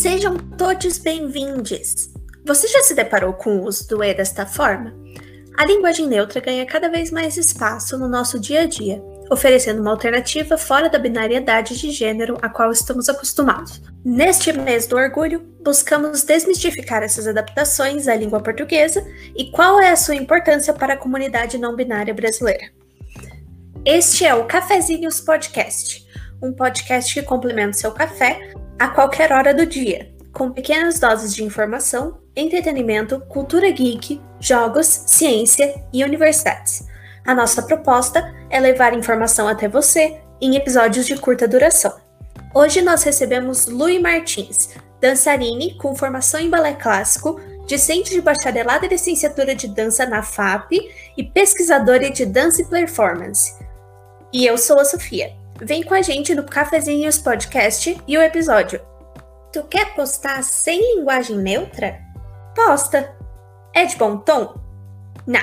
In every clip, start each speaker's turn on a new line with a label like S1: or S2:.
S1: Sejam todos bem-vindos! Você já se deparou com o uso do E desta forma? A linguagem neutra ganha cada vez mais espaço no nosso dia a dia, oferecendo uma alternativa fora da binariedade de gênero a qual estamos acostumados. Neste mês do orgulho, buscamos desmistificar essas adaptações à língua portuguesa e qual é a sua importância para a comunidade não binária brasileira. Este é o Cafezinhos Podcast, um podcast que complementa o seu café a qualquer hora do dia, com pequenas doses de informação, entretenimento, cultura geek, jogos, ciência e universidades. A nossa proposta é levar informação até você em episódios de curta duração. Hoje nós recebemos Lui Martins, dançarine com formação em balé clássico, discente de bacharelado e licenciatura de dança na FAP e pesquisadora de dança e performance. E eu sou a Sofia. Vem com a gente no Cafezinhos Podcast e o episódio. Tu quer postar sem linguagem neutra? Posta. É de bom tom? Não.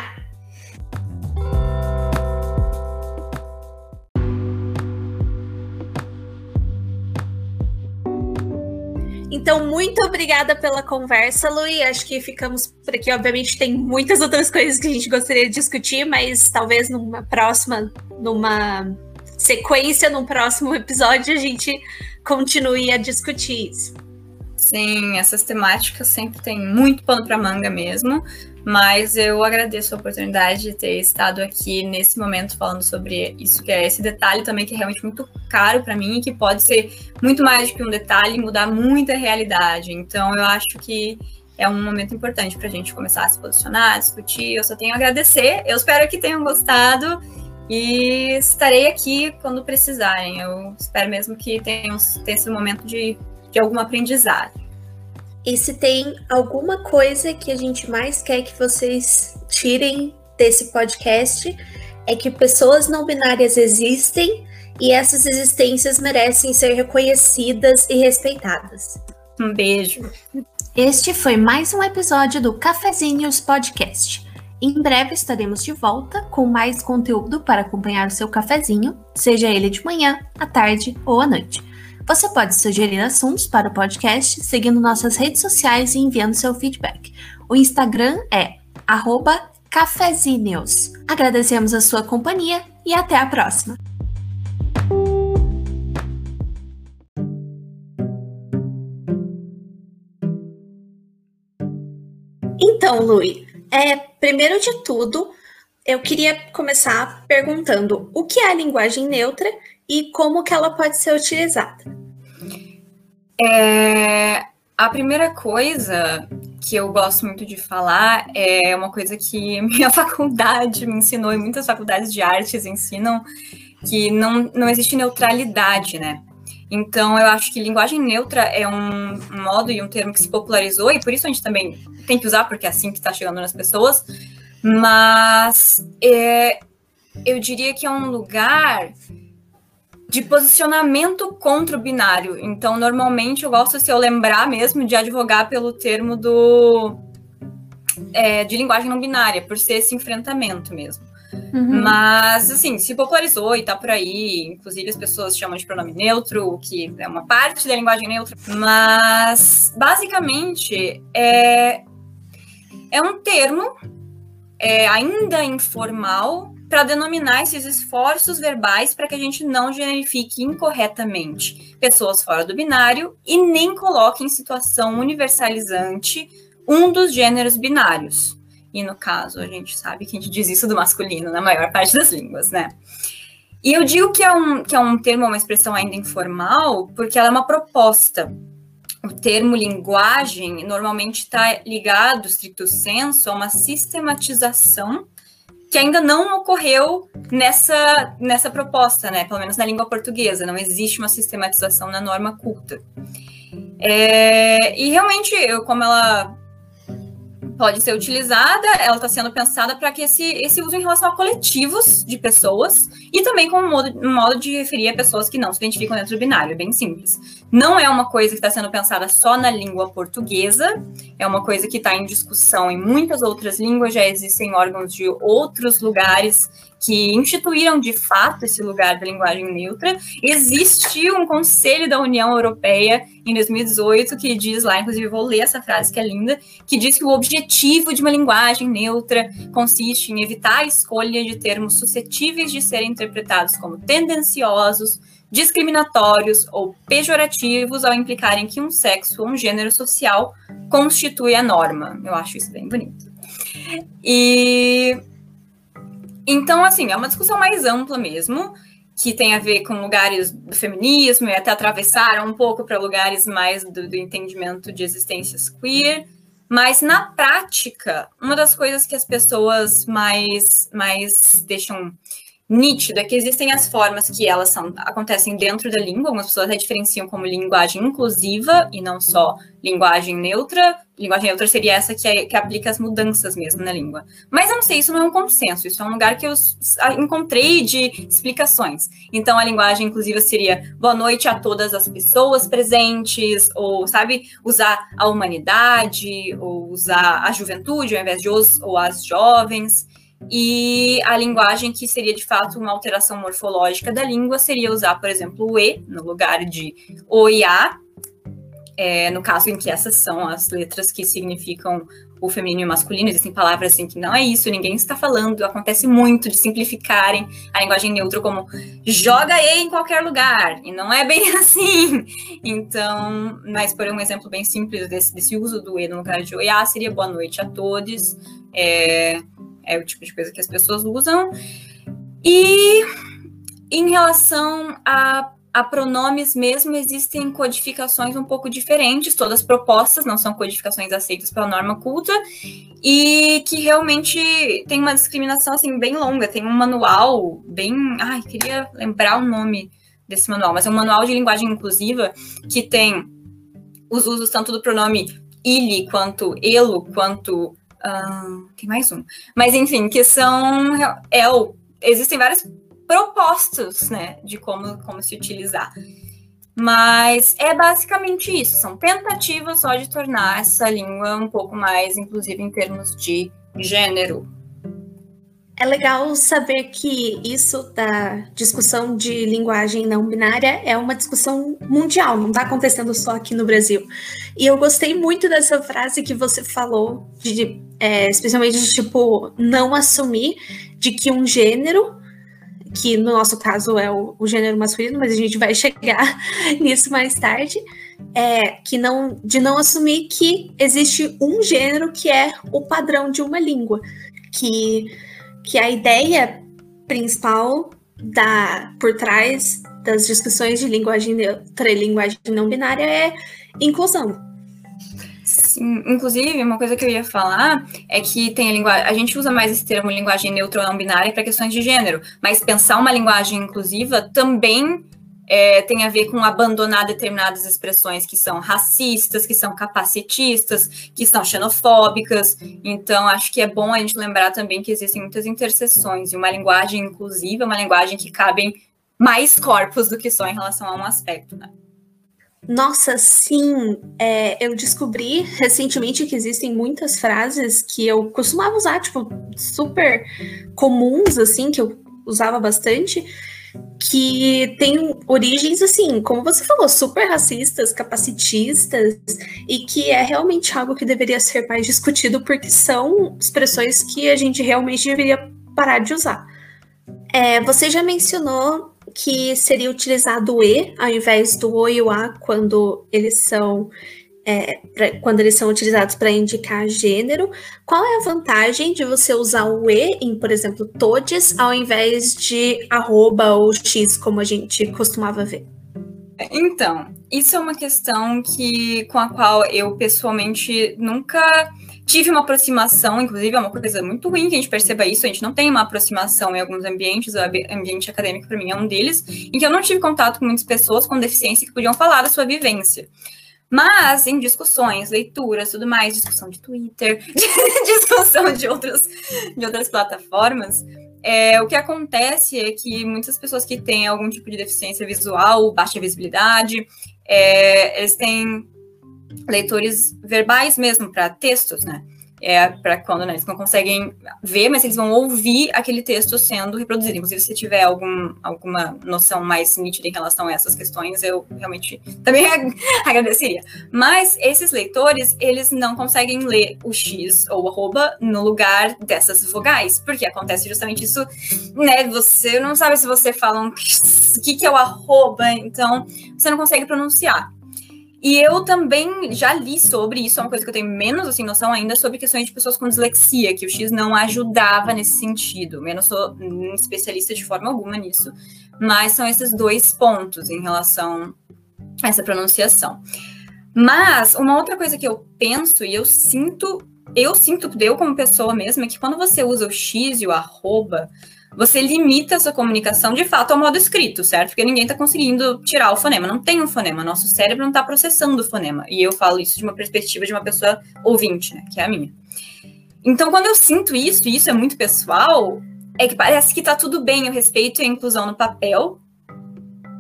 S1: Então, muito obrigada pela conversa, Luí. Acho que ficamos por aqui. Obviamente, tem muitas outras coisas que a gente gostaria de discutir, mas talvez numa próxima, numa sequência, num próximo episódio, a gente continue a discutir isso.
S2: Sim, essas temáticas sempre têm muito pano para manga mesmo, mas eu agradeço a oportunidade de ter estado aqui nesse momento falando sobre isso, que é esse detalhe também que é realmente muito caro para mim e que pode ser muito mais do que um detalhe mudar muita realidade. Então, eu acho que é um momento importante para a gente começar a se posicionar, discutir. Eu só tenho a agradecer. Eu espero que tenham gostado e estarei aqui quando precisarem. Eu espero mesmo que tenham, tenha esse momento de de algum aprendizado.
S1: E se tem alguma coisa que a gente mais quer que vocês tirem desse podcast, é que pessoas não binárias existem e essas existências merecem ser reconhecidas e respeitadas.
S2: Um beijo.
S1: Este foi mais um episódio do Cafezinhos Podcast. Em breve estaremos de volta com mais conteúdo para acompanhar o seu cafezinho, seja ele de manhã, à tarde ou à noite. Você pode sugerir assuntos para o podcast seguindo nossas redes sociais e enviando seu feedback. O Instagram é cafezinews. Agradecemos a sua companhia e até a próxima! Então, Lui, é, primeiro de tudo, eu queria começar perguntando o que é a linguagem neutra e como que ela pode ser utilizada.
S2: É, a primeira coisa que eu gosto muito de falar é uma coisa que minha faculdade me ensinou e muitas faculdades de artes ensinam que não, não existe neutralidade, né? Então, eu acho que linguagem neutra é um modo e um termo que se popularizou, e por isso a gente também tem que usar, porque é assim que está chegando nas pessoas. Mas é, eu diria que é um lugar de posicionamento contra o binário. Então, normalmente eu gosto, se eu lembrar mesmo, de advogar pelo termo do é, de linguagem não binária, por ser esse enfrentamento mesmo. Uhum. Mas, assim, se popularizou e tá por aí, inclusive as pessoas chamam de pronome neutro, que é uma parte da linguagem neutra. Mas, basicamente, é, é um termo é, ainda informal para denominar esses esforços verbais para que a gente não generifique incorretamente pessoas fora do binário e nem coloque em situação universalizante um dos gêneros binários. E no caso, a gente sabe que a gente diz isso do masculino na maior parte das línguas, né? E eu digo que é um, que é um termo, uma expressão ainda informal, porque ela é uma proposta. O termo linguagem normalmente está ligado, stricto senso, a uma sistematização que ainda não ocorreu nessa, nessa proposta, né? Pelo menos na língua portuguesa, não existe uma sistematização na norma culta. É, e realmente, eu, como ela pode ser utilizada, ela está sendo pensada para que esse, esse uso em relação a coletivos de pessoas e também como modo, um modo de referir a pessoas que não se identificam dentro do binário, é bem simples. Não é uma coisa que está sendo pensada só na língua portuguesa, é uma coisa que está em discussão em muitas outras línguas, já existem órgãos de outros lugares que instituíram de fato esse lugar da linguagem neutra. Existiu um conselho da União Europeia em 2018 que diz lá, inclusive vou ler essa frase que é linda, que diz que o objetivo de uma linguagem neutra consiste em evitar a escolha de termos suscetíveis de serem interpretados como tendenciosos, discriminatórios ou pejorativos ao implicarem que um sexo ou um gênero social constitui a norma. Eu acho isso bem bonito. E então, assim, é uma discussão mais ampla mesmo, que tem a ver com lugares do feminismo e até atravessar um pouco para lugares mais do, do entendimento de existências queer. Mas na prática, uma das coisas que as pessoas mais, mais deixam nítida que existem as formas que elas são, acontecem dentro da língua, algumas pessoas até diferenciam como linguagem inclusiva e não só linguagem neutra. Linguagem neutra seria essa que, é, que aplica as mudanças mesmo na língua. Mas eu não sei, isso não é um consenso, isso é um lugar que eu encontrei de explicações. Então a linguagem inclusiva seria boa noite a todas as pessoas presentes, ou, sabe, usar a humanidade, ou usar a juventude ao invés de os ou as jovens. E a linguagem que seria de fato uma alteração morfológica da língua seria usar, por exemplo, o E no lugar de O e A, é, no caso em que essas são as letras que significam o feminino e o masculino, existem palavras assim que não é isso, ninguém está falando, acontece muito de simplificarem a linguagem neutra como joga E em qualquer lugar, e não é bem assim. Então, mas por um exemplo bem simples desse, desse uso do E no lugar de O A seria boa noite a todos, é, é o tipo de coisa que as pessoas usam. E em relação a, a pronomes mesmo, existem codificações um pouco diferentes, todas propostas, não são codificações aceitas pela norma culta, e que realmente tem uma discriminação assim bem longa, tem um manual bem, ai, queria lembrar o nome desse manual, mas é um manual de linguagem inclusiva que tem os usos tanto do pronome ele quanto elo, quanto tem mais um. Mas, enfim, que são. É, existem vários propostos, né, de como, como se utilizar. Mas é basicamente isso. São tentativas só de tornar essa língua um pouco mais inclusive em termos de gênero.
S1: É legal saber que isso da discussão de linguagem não binária é uma discussão mundial, não está acontecendo só aqui no Brasil. E eu gostei muito dessa frase que você falou, de, é, especialmente de tipo, não assumir de que um gênero, que no nosso caso é o, o gênero masculino, mas a gente vai chegar nisso mais tarde, é, que não, de não assumir que existe um gênero que é o padrão de uma língua. Que que a ideia principal da por trás das discussões de linguagem neutra e linguagem não binária é inclusão.
S2: Inclusive, uma coisa que eu ia falar é que tem a linguagem. A gente usa mais esse termo linguagem neutra ou não binária para questões de gênero, mas pensar uma linguagem inclusiva também é, tem a ver com abandonar determinadas expressões que são racistas, que são capacitistas, que são xenofóbicas. Então, acho que é bom a gente lembrar também que existem muitas interseções e uma linguagem inclusiva, uma linguagem que cabem mais corpos do que só em relação a um aspecto, né?
S1: Nossa, sim. É, eu descobri recentemente que existem muitas frases que eu costumava usar, tipo, super comuns, assim, que eu usava bastante, que tem origens, assim, como você falou, super racistas, capacitistas, e que é realmente algo que deveria ser mais discutido, porque são expressões que a gente realmente deveria parar de usar. É, você já mencionou que seria utilizado o E ao invés do O e o A quando eles são é, pra, quando eles são utilizados para indicar gênero, qual é a vantagem de você usar o E em, por exemplo, todes, ao invés de arroba ou X, como a gente costumava ver?
S2: Então, isso é uma questão que, com a qual eu pessoalmente nunca tive uma aproximação, inclusive é uma coisa muito ruim que a gente perceba isso, a gente não tem uma aproximação em alguns ambientes, o ambiente acadêmico para mim é um deles, em que eu não tive contato com muitas pessoas com deficiência que podiam falar da sua vivência. Mas em discussões, leituras, tudo mais, discussão de Twitter, discussão de, outros, de outras plataformas, é, o que acontece é que muitas pessoas que têm algum tipo de deficiência visual, baixa visibilidade, é, eles têm leitores verbais mesmo para textos, né? é para quando né, eles não conseguem ver, mas eles vão ouvir aquele texto sendo reproduzido. Inclusive, se tiver algum, alguma noção mais nítida em relação a essas questões, eu realmente também agradeceria. Mas esses leitores, eles não conseguem ler o X ou o arroba no lugar dessas vogais, porque acontece justamente isso, né? Você não sabe se você fala um o que, que é o arroba, então você não consegue pronunciar. E eu também já li sobre isso, é uma coisa que eu tenho menos assim, noção ainda, sobre questões de pessoas com dislexia, que o X não ajudava nesse sentido. Eu não sou especialista de forma alguma nisso, mas são esses dois pontos em relação a essa pronunciação. Mas uma outra coisa que eu penso e eu sinto, eu sinto, eu como pessoa mesmo, é que quando você usa o X e o arroba, você limita a sua comunicação de fato ao modo escrito, certo? Porque ninguém está conseguindo tirar o fonema. Não tem um fonema. Nosso cérebro não está processando o fonema. E eu falo isso de uma perspectiva de uma pessoa ouvinte, né? Que é a minha. Então, quando eu sinto isso, e isso é muito pessoal, é que parece que tá tudo bem o respeito e a inclusão no papel,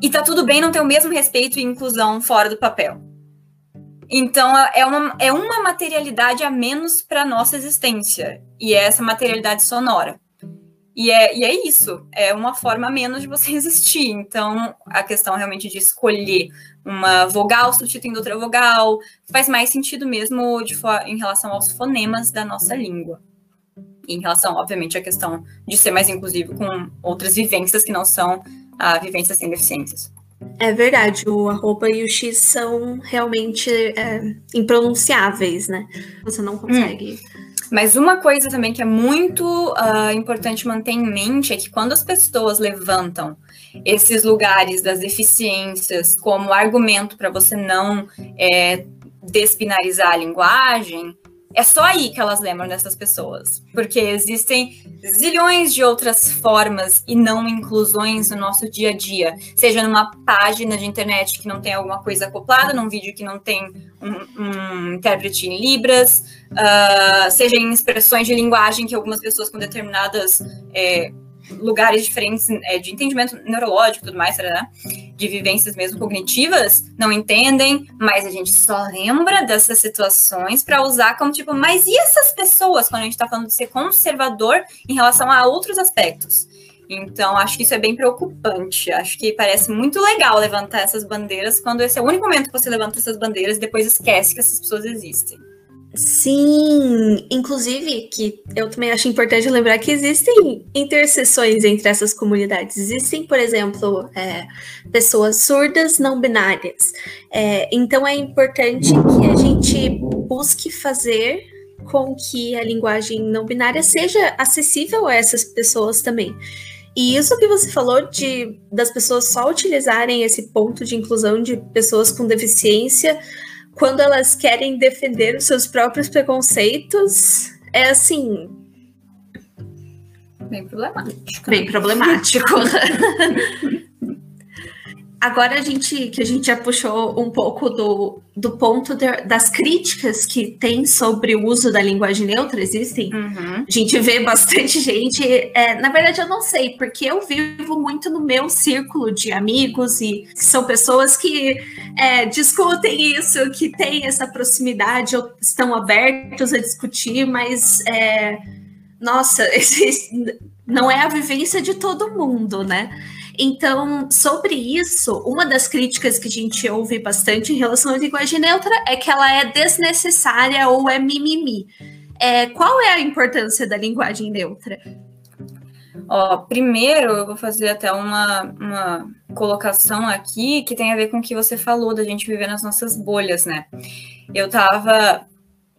S2: e tá tudo bem não ter o mesmo respeito e inclusão fora do papel. Então, é uma, é uma materialidade a menos para nossa existência, e é essa materialidade sonora. E é, e é isso, é uma forma menos de você existir. Então, a questão realmente de escolher uma vogal substituindo outra vogal faz mais sentido mesmo de, em relação aos fonemas da nossa língua. E em relação, obviamente, à questão de ser mais inclusivo com outras vivências que não são a vivências sem deficiências.
S1: É verdade, o arroba e o X são realmente é, impronunciáveis, né? Você não consegue. Hum
S2: mas uma coisa também que é muito uh, importante manter em mente é que quando as pessoas levantam esses lugares das deficiências como argumento para você não é, despinarizar a linguagem, é só aí que elas lembram dessas pessoas. Porque existem zilhões de outras formas e não inclusões no nosso dia a dia. Seja numa página de internet que não tem alguma coisa acoplada, num vídeo que não tem um, um intérprete em Libras, uh, seja em expressões de linguagem que algumas pessoas com determinadas. É, lugares diferentes é, de entendimento neurológico e tudo mais, né? De vivências mesmo cognitivas, não entendem, mas a gente só lembra dessas situações para usar como tipo, mas e essas pessoas quando a gente está falando de ser conservador em relação a outros aspectos? Então, acho que isso é bem preocupante. Acho que parece muito legal levantar essas bandeiras quando esse é o único momento que você levanta essas bandeiras e depois esquece que essas pessoas existem.
S1: Sim, inclusive que eu também acho importante lembrar que existem interseções entre essas comunidades. Existem, por exemplo, é, pessoas surdas não binárias. É, então é importante que a gente busque fazer com que a linguagem não binária seja acessível a essas pessoas também. E isso que você falou de das pessoas só utilizarem esse ponto de inclusão de pessoas com deficiência quando elas querem defender os seus próprios preconceitos, é assim.
S2: Bem problemático.
S1: Bem problemático. Agora a gente que a gente já puxou um pouco do, do ponto de, das críticas que tem sobre o uso da linguagem neutra, existem. Uhum. A gente vê bastante gente. É, na verdade, eu não sei, porque eu vivo muito no meu círculo de amigos e são pessoas que é, discutem isso, que têm essa proximidade, ou estão abertos a discutir, mas é, nossa, não é a vivência de todo mundo, né? Então, sobre isso, uma das críticas que a gente ouve bastante em relação à linguagem neutra é que ela é desnecessária ou é mimimi. É, qual é a importância da linguagem neutra?
S2: Ó, primeiro eu vou fazer até uma, uma colocação aqui que tem a ver com o que você falou da gente viver nas nossas bolhas, né? Eu estava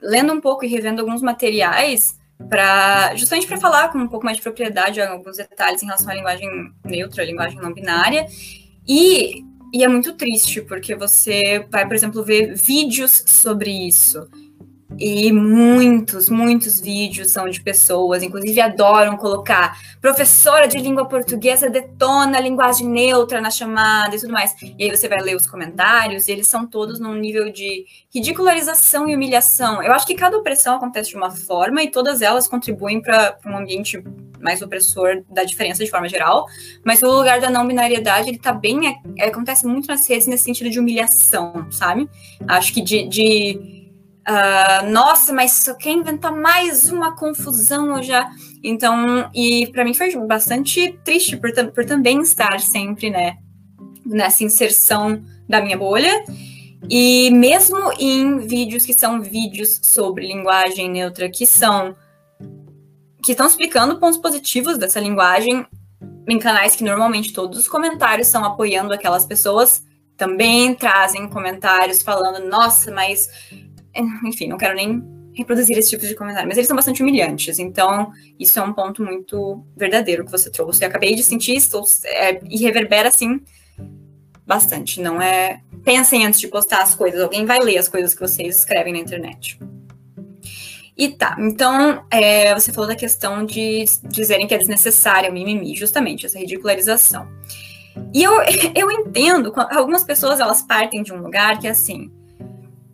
S2: lendo um pouco e revendo alguns materiais para justamente para falar com um pouco mais de propriedade alguns detalhes em relação à linguagem neutra, à linguagem não binária. E, e é muito triste, porque você vai, por exemplo, ver vídeos sobre isso. E muitos, muitos vídeos são de pessoas, inclusive adoram colocar professora de língua portuguesa detona a linguagem neutra na chamada e tudo mais. E aí você vai ler os comentários e eles são todos num nível de ridicularização e humilhação. Eu acho que cada opressão acontece de uma forma e todas elas contribuem para um ambiente mais opressor da diferença de forma geral, mas o lugar da não binariedade, ele tá bem, é, acontece muito nas redes nesse sentido de humilhação, sabe? Acho que de, de Uh, nossa, mas só quer inventar mais uma confusão já. Então, e para mim foi bastante triste por, por também estar sempre, né, nessa inserção da minha bolha. E mesmo em vídeos que são vídeos sobre linguagem neutra, que são que estão explicando pontos positivos dessa linguagem, em canais que normalmente todos os comentários são apoiando aquelas pessoas, também trazem comentários falando, nossa, mas enfim, não quero nem reproduzir esse tipo de comentário, mas eles são bastante humilhantes, então isso é um ponto muito verdadeiro que você trouxe. Eu acabei de sentir isso é, e reverbera assim bastante. Não é. Pensem antes de postar as coisas, alguém vai ler as coisas que vocês escrevem na internet. E tá, então é, você falou da questão de dizerem que é desnecessária o mimimi, justamente, essa ridicularização. E eu, eu entendo, algumas pessoas elas partem de um lugar que é assim,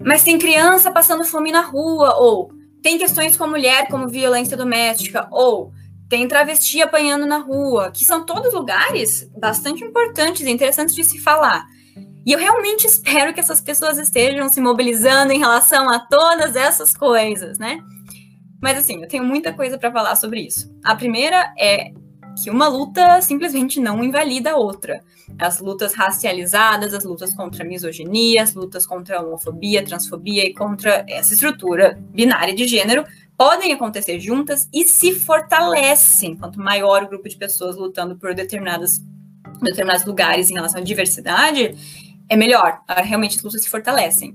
S2: mas tem criança passando fome na rua, ou tem questões com a mulher, como violência doméstica, ou tem travesti apanhando na rua, que são todos lugares bastante importantes e interessantes de se falar. E eu realmente espero que essas pessoas estejam se mobilizando em relação a todas essas coisas, né? Mas assim, eu tenho muita coisa para falar sobre isso. A primeira é que uma luta simplesmente não invalida a outra. As lutas racializadas, as lutas contra a misoginia, as lutas contra a homofobia, transfobia e contra essa estrutura binária de gênero podem acontecer juntas e se fortalecem. Quanto maior o grupo de pessoas lutando por determinadas, determinados lugares em relação à diversidade, é melhor. Realmente as lutas se fortalecem.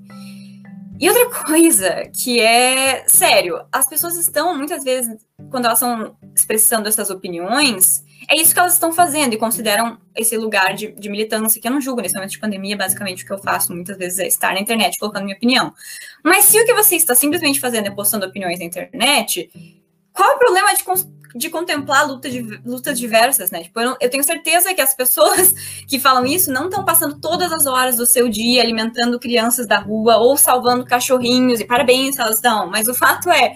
S2: E outra coisa que é sério, as pessoas estão muitas vezes, quando elas estão expressando essas opiniões, é isso que elas estão fazendo e consideram esse lugar de, de, militância, que eu não julgo nesse momento de pandemia, basicamente o que eu faço muitas vezes é estar na internet colocando minha opinião. Mas se o que você está simplesmente fazendo é postando opiniões na internet, qual é o problema de, de contemplar luta de, lutas diversas, né? Tipo, eu, eu, tenho certeza que as pessoas que falam isso não estão passando todas as horas do seu dia alimentando crianças da rua ou salvando cachorrinhos, e parabéns elas estão, mas o fato é,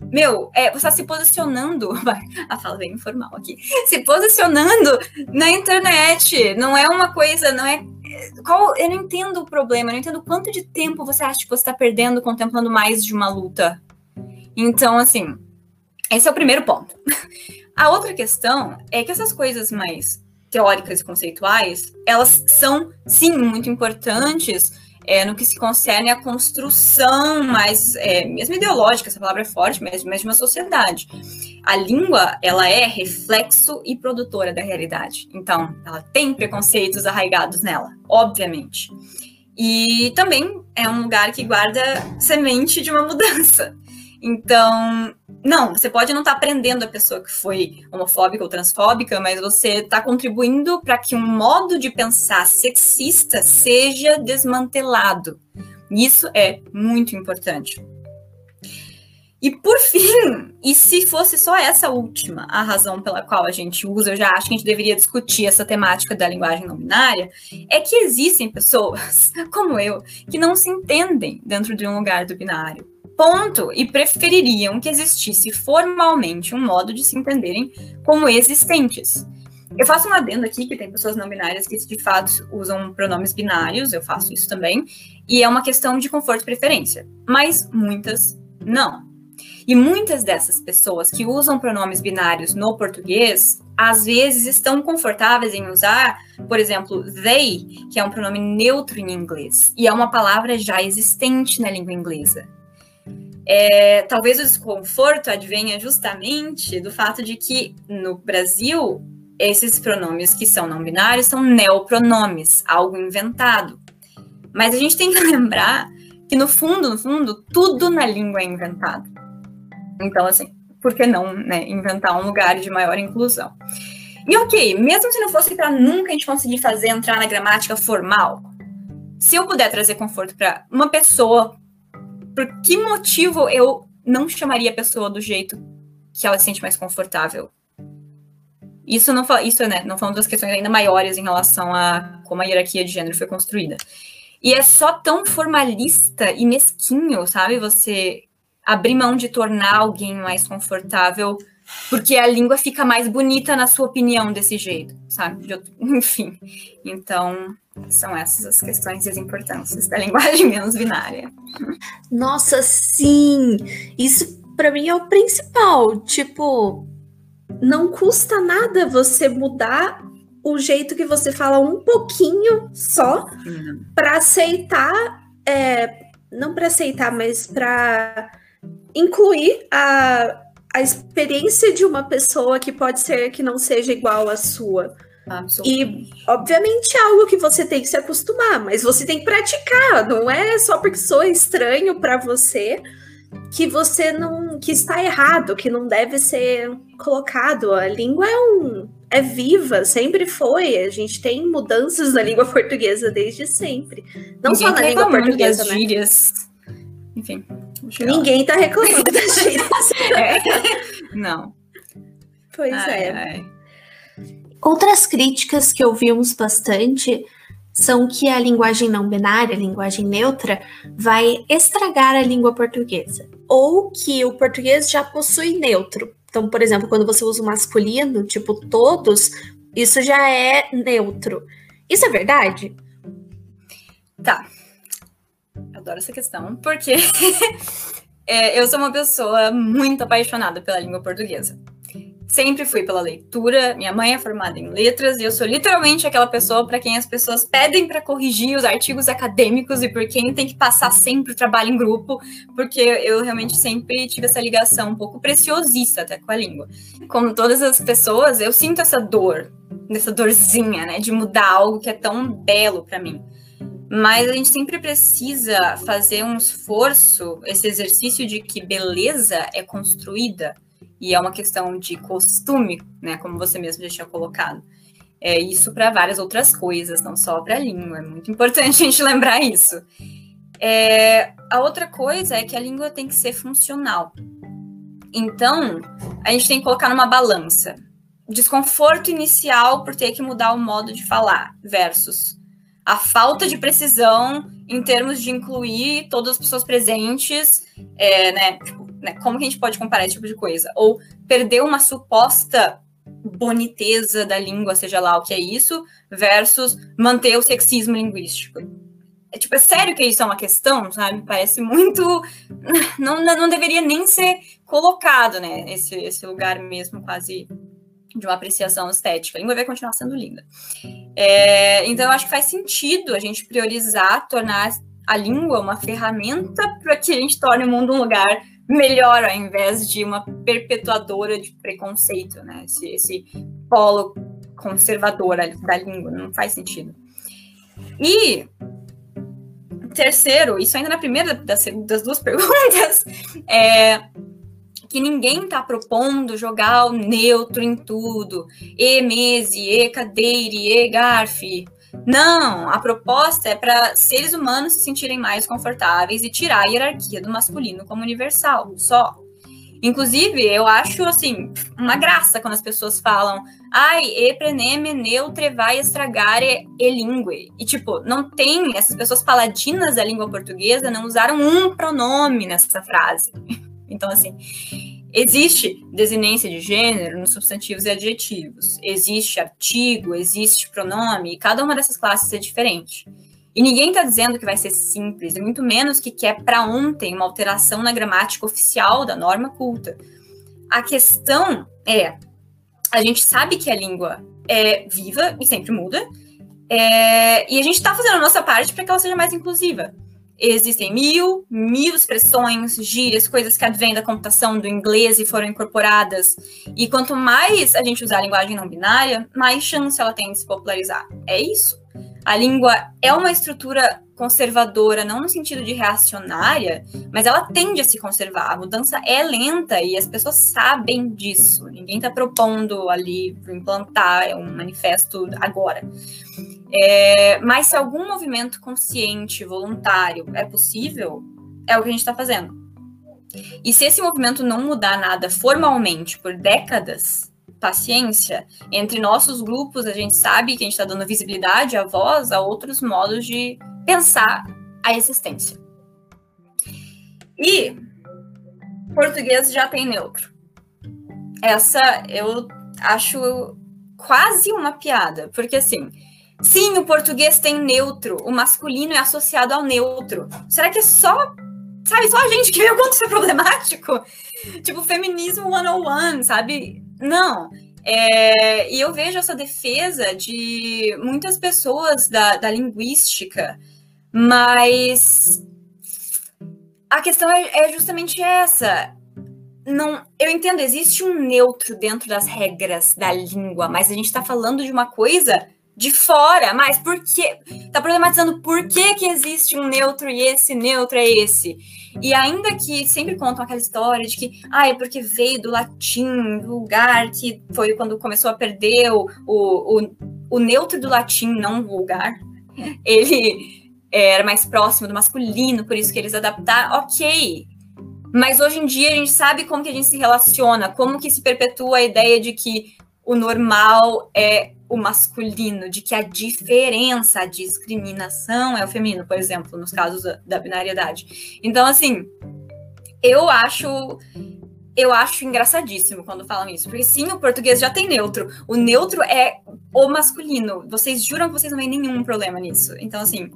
S2: meu, é, você está se posicionando, a fala bem informal aqui, se posicionando na internet, não é uma coisa, não é qual, eu não entendo o problema, eu não entendo quanto de tempo você acha que você está perdendo contemplando mais de uma luta. Então, assim, esse é o primeiro ponto. A outra questão é que essas coisas mais teóricas e conceituais, elas são, sim, muito importantes é, no que se concerne à construção mais, é, mesmo ideológica, essa palavra é forte, mas, mas de uma sociedade. A língua, ela é reflexo e produtora da realidade. Então, ela tem preconceitos arraigados nela, obviamente. E também é um lugar que guarda semente de uma mudança. Então, não, você pode não estar tá aprendendo a pessoa que foi homofóbica ou transfóbica, mas você está contribuindo para que um modo de pensar sexista seja desmantelado. Isso é muito importante. E por fim, e se fosse só essa última a razão pela qual a gente usa, eu já acho que a gente deveria discutir essa temática da linguagem não binária, é que existem pessoas, como eu, que não se entendem dentro de um lugar do binário ponto e prefeririam que existisse formalmente um modo de se entenderem como existentes. Eu faço um adendo aqui que tem pessoas não binárias que de fato usam pronomes binários, eu faço isso também, e é uma questão de conforto e preferência, mas muitas não. E muitas dessas pessoas que usam pronomes binários no português, às vezes estão confortáveis em usar, por exemplo, they, que é um pronome neutro em inglês, e é uma palavra já existente na língua inglesa. É, talvez o desconforto advenha justamente do fato de que no Brasil esses pronomes que são não binários são neopronomes, algo inventado. Mas a gente tem que lembrar que no fundo, no fundo, tudo na língua é inventado. Então, assim, por que não né, inventar um lugar de maior inclusão? E ok, mesmo se não fosse para nunca a gente conseguir fazer entrar na gramática formal, se eu puder trazer conforto para uma pessoa por que motivo eu não chamaria a pessoa do jeito que ela se sente mais confortável? Isso não isso né, não falando das questões ainda maiores em relação a como a hierarquia de gênero foi construída. E é só tão formalista e mesquinho, sabe? Você abrir mão de tornar alguém mais confortável porque a língua fica mais bonita na sua opinião desse jeito, sabe? Enfim, então são essas as questões e as importâncias da linguagem menos binária.
S1: Nossa, sim! Isso para mim é o principal. Tipo, não custa nada você mudar o jeito que você fala um pouquinho só para aceitar, é, não para aceitar, mas para incluir a, a experiência de uma pessoa que pode ser que não seja igual à sua. E, obviamente, é algo que você tem que se acostumar, mas você tem que praticar. Não é só porque soa estranho para você que você não. que está errado, que não deve ser colocado. A língua é um. é viva, sempre foi. A gente tem mudanças na língua portuguesa desde sempre. Não Ninguém só na língua portuguesa,
S2: né? Gírias. Enfim.
S1: Ninguém está reclamando das gírias.
S2: é. Não.
S1: Pois ai, é. Ai. Outras críticas que ouvimos bastante são que a linguagem não binária, a linguagem neutra, vai estragar a língua portuguesa. Ou que o português já possui neutro. Então, por exemplo, quando você usa o masculino, tipo todos, isso já é neutro. Isso é verdade?
S2: Tá. Adoro essa questão, porque é, eu sou uma pessoa muito apaixonada pela língua portuguesa sempre fui pela leitura. Minha mãe é formada em letras e eu sou literalmente aquela pessoa para quem as pessoas pedem para corrigir os artigos acadêmicos e por quem tem que passar sempre o trabalho em grupo, porque eu realmente sempre tive essa ligação um pouco preciosista até com a língua. Como todas as pessoas, eu sinto essa dor, essa dorzinha, né, de mudar algo que é tão belo para mim. Mas a gente sempre precisa fazer um esforço, esse exercício de que beleza é construída e é uma questão de costume, né, como você mesmo já tinha colocado. É isso para várias outras coisas, não só para a língua. É muito importante a gente lembrar isso. É, a outra coisa é que a língua tem que ser funcional. Então, a gente tem que colocar numa balança. Desconforto inicial por ter que mudar o modo de falar, versus a falta de precisão em termos de incluir todas as pessoas presentes, é, né? Tipo, né? Como que a gente pode comparar esse tipo de coisa? Ou perder uma suposta boniteza da língua, seja lá o que é isso, versus manter o sexismo linguístico. É, tipo, é sério que isso é uma questão, sabe? Parece muito. Não, não deveria nem ser colocado, né? Esse, esse lugar mesmo, quase de uma apreciação estética. A língua vai continuar sendo linda. É, então, eu acho que faz sentido a gente priorizar, tornar a língua uma ferramenta para que a gente torne o mundo um lugar melhor ao invés de uma perpetuadora de preconceito, né? Esse, esse polo conservador da língua, não faz sentido. E terceiro, isso ainda na primeira das, das duas perguntas, é que ninguém está propondo jogar o neutro em tudo. E mese, e cadeire, e garfe. Não, a proposta é para seres humanos se sentirem mais confortáveis e tirar a hierarquia do masculino como universal, só. Inclusive, eu acho assim uma graça quando as pessoas falam ai, e preneme neutre vai estragar e, e lingue. E tipo, não tem, essas pessoas paladinas da língua portuguesa não usaram um pronome nessa frase. Então, assim, Existe desinência de gênero nos substantivos e adjetivos, existe artigo, existe pronome, e cada uma dessas classes é diferente. E ninguém está dizendo que vai ser simples, e muito menos que quer para ontem uma alteração na gramática oficial da norma culta. A questão é: a gente sabe que a língua é viva e sempre muda, é, e a gente está fazendo a nossa parte para que ela seja mais inclusiva. Existem mil, mil expressões, gírias, coisas que advêm da computação do inglês e foram incorporadas. E quanto mais a gente usar a linguagem não binária, mais chance ela tem de se popularizar. É isso. A língua é uma estrutura conservadora, não no sentido de reacionária, mas ela tende a se conservar. A mudança é lenta e as pessoas sabem disso. Ninguém está propondo ali implantar um manifesto agora. É, mas se algum movimento consciente, voluntário, é possível, é o que a gente está fazendo. E se esse movimento não mudar nada formalmente por décadas, paciência. Entre nossos grupos, a gente sabe que a gente está dando visibilidade, a voz a outros modos de pensar a existência. E português já tem neutro. essa eu acho quase uma piada, porque assim, sim, o português tem neutro, o masculino é associado ao neutro. Será que é só, sabe, só a gente que vê o quanto isso é problemático? Tipo, feminismo 101, sabe? Não. É, e eu vejo essa defesa de muitas pessoas da, da linguística, mas a questão é, é justamente essa não, eu entendo, existe um neutro dentro das regras da língua, mas a gente está falando de uma coisa de fora. Mas por que? Está problematizando por que, que existe um neutro e esse neutro é esse. E ainda que sempre contam aquela história de que, ah, é porque veio do latim, do lugar que foi quando começou a perder o, o, o, o neutro do latim, não vulgar. Ele era mais próximo do masculino, por isso que eles adaptaram. Ok, mas hoje em dia a gente sabe como que a gente se relaciona, como que se perpetua a ideia de que o normal é o masculino, de que a diferença, a discriminação é o feminino, por exemplo, nos casos da, da binariedade. Então, assim, eu acho eu acho engraçadíssimo quando falam isso, porque sim, o português já tem neutro. O neutro é o masculino. Vocês juram que vocês não têm nenhum problema nisso. Então, assim,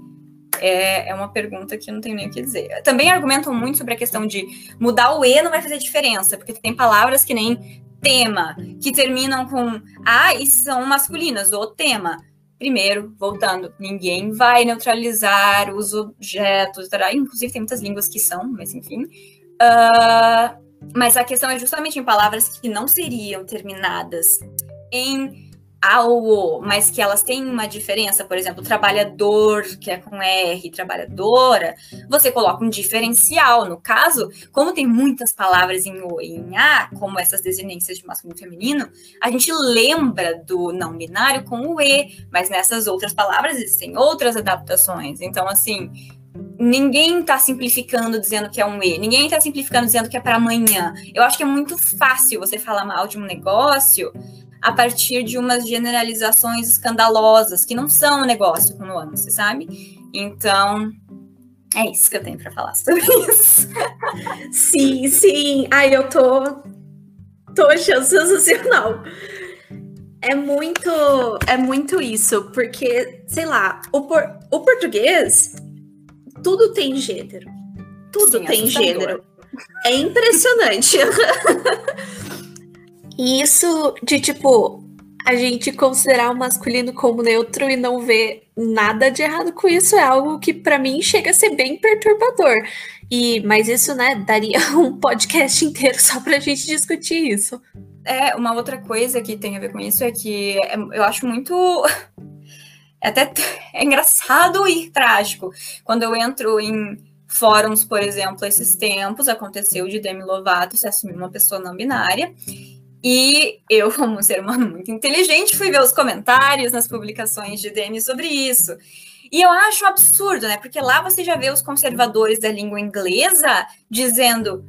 S2: é, é uma pergunta que eu não tenho nem o que dizer. Também argumentam muito sobre a questão de mudar o E não vai fazer diferença, porque tem palavras que nem tema, que terminam com A e são masculinas, ou tema. Primeiro, voltando, ninguém vai neutralizar os objetos, tará. inclusive tem muitas línguas que são, mas enfim. Uh, mas a questão é justamente em palavras que não seriam terminadas em ao, mas que elas têm uma diferença, por exemplo, trabalhador, que é com R, trabalhadora, você coloca um diferencial. No caso, como tem muitas palavras em O e em A, como essas desinências de masculino e feminino, a gente lembra do não binário com o E, mas nessas outras palavras existem outras adaptações. Então, assim, ninguém está simplificando dizendo que é um E, ninguém está simplificando dizendo que é para amanhã. Eu acho que é muito fácil você falar mal de um negócio a partir de umas generalizações escandalosas, que não são um negócio com nuance, sabe? Então, é isso que eu tenho para falar sobre isso.
S1: Sim, sim. Ai, eu tô. tô achando sensacional. É muito, é muito isso, porque, sei lá, o, por, o português, tudo tem gênero. Tudo sim, tem gênero. É impressionante. E isso de tipo a gente considerar o masculino como neutro e não ver nada de errado com isso é algo que para mim chega a ser bem perturbador. E mas isso, né, daria um podcast inteiro só pra gente discutir isso.
S2: É, uma outra coisa que tem a ver com isso é que é, eu acho muito é até é engraçado e trágico. Quando eu entro em fóruns, por exemplo, esses tempos, aconteceu de Demi Lovato se assumir uma pessoa não binária, e eu, como um ser humano muito inteligente, fui ver os comentários nas publicações de Demi sobre isso. E eu acho absurdo, né? Porque lá você já vê os conservadores da língua inglesa dizendo